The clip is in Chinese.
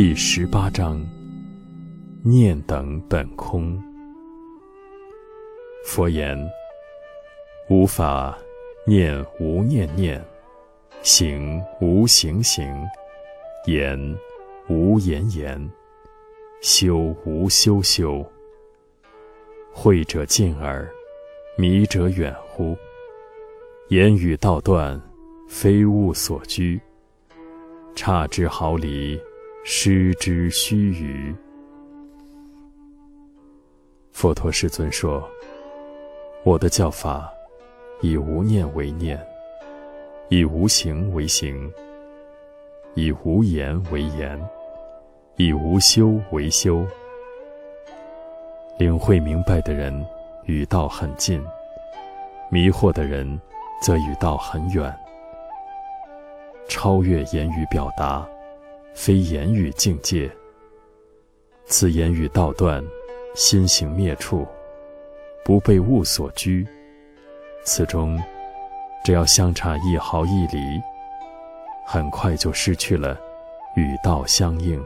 第十八章：念等本空。佛言：无法念无念念，行无行行，言无言言，修无修修。慧者近耳，迷者远乎？言语道断，非物所居。差之毫厘，失之须臾。佛陀世尊说：“我的教法，以无念为念，以无行为行，以无言为言，以无修为修。”领会明白的人，与道很近；迷惑的人，则与道很远。超越言语表达，非言语境界。此言语道断，心行灭处，不被物所拘。此中，只要相差一毫一厘，很快就失去了与道相应。